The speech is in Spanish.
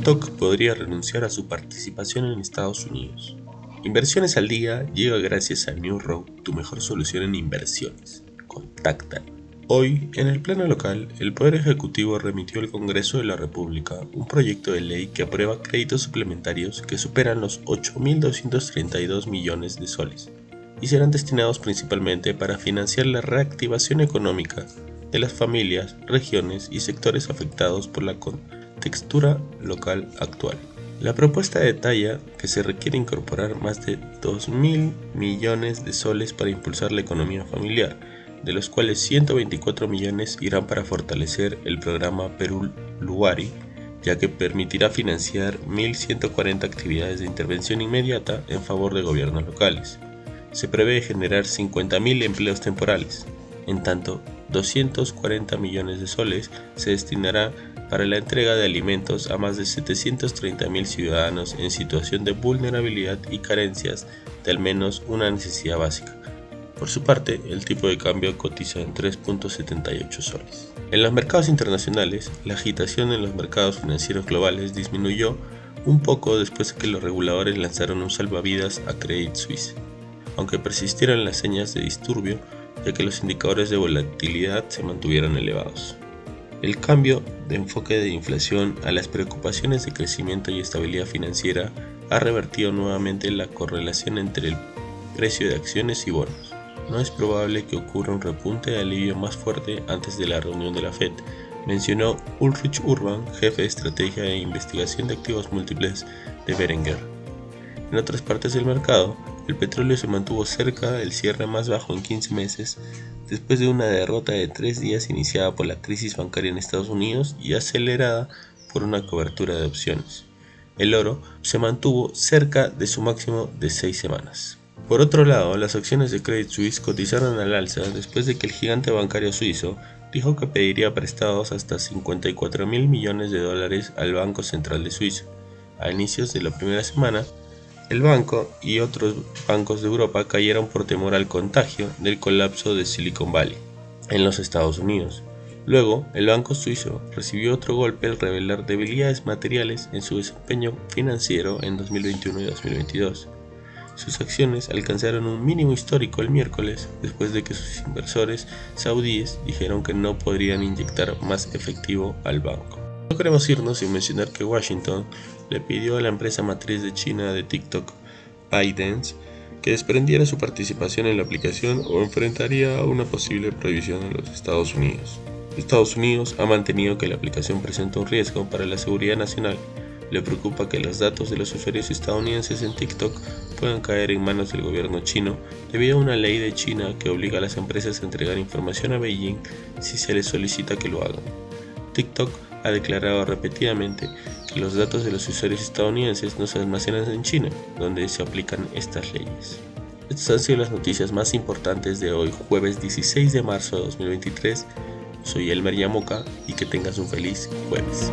TikTok podría renunciar a su participación en Estados Unidos. Inversiones al día llega gracias a New Road, tu mejor solución en inversiones. Contacta. Hoy, en el plano local, el Poder Ejecutivo remitió al Congreso de la República un proyecto de ley que aprueba créditos suplementarios que superan los 8.232 millones de soles y serán destinados principalmente para financiar la reactivación económica de las familias, regiones y sectores afectados por la contextura local actual. La propuesta detalla que se requiere incorporar más de 2.000 millones de soles para impulsar la economía familiar, de los cuales 124 millones irán para fortalecer el programa Perú Luari, ya que permitirá financiar 1.140 actividades de intervención inmediata en favor de gobiernos locales. Se prevé generar 50.000 empleos temporales, en tanto 240 millones de soles se destinará para la entrega de alimentos a más de 730.000 ciudadanos en situación de vulnerabilidad y carencias de al menos una necesidad básica. Por su parte, el tipo de cambio cotiza en 3.78 soles. En los mercados internacionales, la agitación en los mercados financieros globales disminuyó un poco después de que los reguladores lanzaron un salvavidas a Credit Suisse, aunque persistieron las señas de disturbio ya que los indicadores de volatilidad se mantuvieron elevados. El cambio de enfoque de inflación a las preocupaciones de crecimiento y estabilidad financiera ha revertido nuevamente la correlación entre el precio de acciones y bonos. No es probable que ocurra un repunte de alivio más fuerte antes de la reunión de la Fed, mencionó Ulrich Urban, jefe de estrategia e investigación de activos múltiples de Berenguer. En otras partes del mercado, el petróleo se mantuvo cerca del cierre más bajo en 15 meses, después de una derrota de tres días iniciada por la crisis bancaria en Estados Unidos y acelerada por una cobertura de opciones. El oro se mantuvo cerca de su máximo de seis semanas. Por otro lado, las acciones de Credit Suisse cotizaron al alza después de que el gigante bancario suizo dijo que pediría prestados hasta 54 mil millones de dólares al Banco Central de Suiza. A inicios de la primera semana, el banco y otros bancos de Europa cayeron por temor al contagio del colapso de Silicon Valley en los Estados Unidos. Luego, el banco suizo recibió otro golpe al revelar debilidades materiales en su desempeño financiero en 2021 y 2022. Sus acciones alcanzaron un mínimo histórico el miércoles después de que sus inversores saudíes dijeron que no podrían inyectar más efectivo al banco. Queremos irnos sin mencionar que Washington le pidió a la empresa matriz de China de TikTok, ByteDance, que desprendiera su participación en la aplicación o enfrentaría a una posible prohibición en los Estados Unidos. Estados Unidos ha mantenido que la aplicación presenta un riesgo para la seguridad nacional. Le preocupa que los datos de los usuarios estadounidenses en TikTok puedan caer en manos del gobierno chino debido a una ley de China que obliga a las empresas a entregar información a Beijing si se les solicita que lo hagan. TikTok ha declarado repetidamente que los datos de los usuarios estadounidenses no se almacenan en China, donde se aplican estas leyes. Estas han sido las noticias más importantes de hoy, jueves 16 de marzo de 2023. Soy Elmer Yamoka y que tengas un feliz jueves.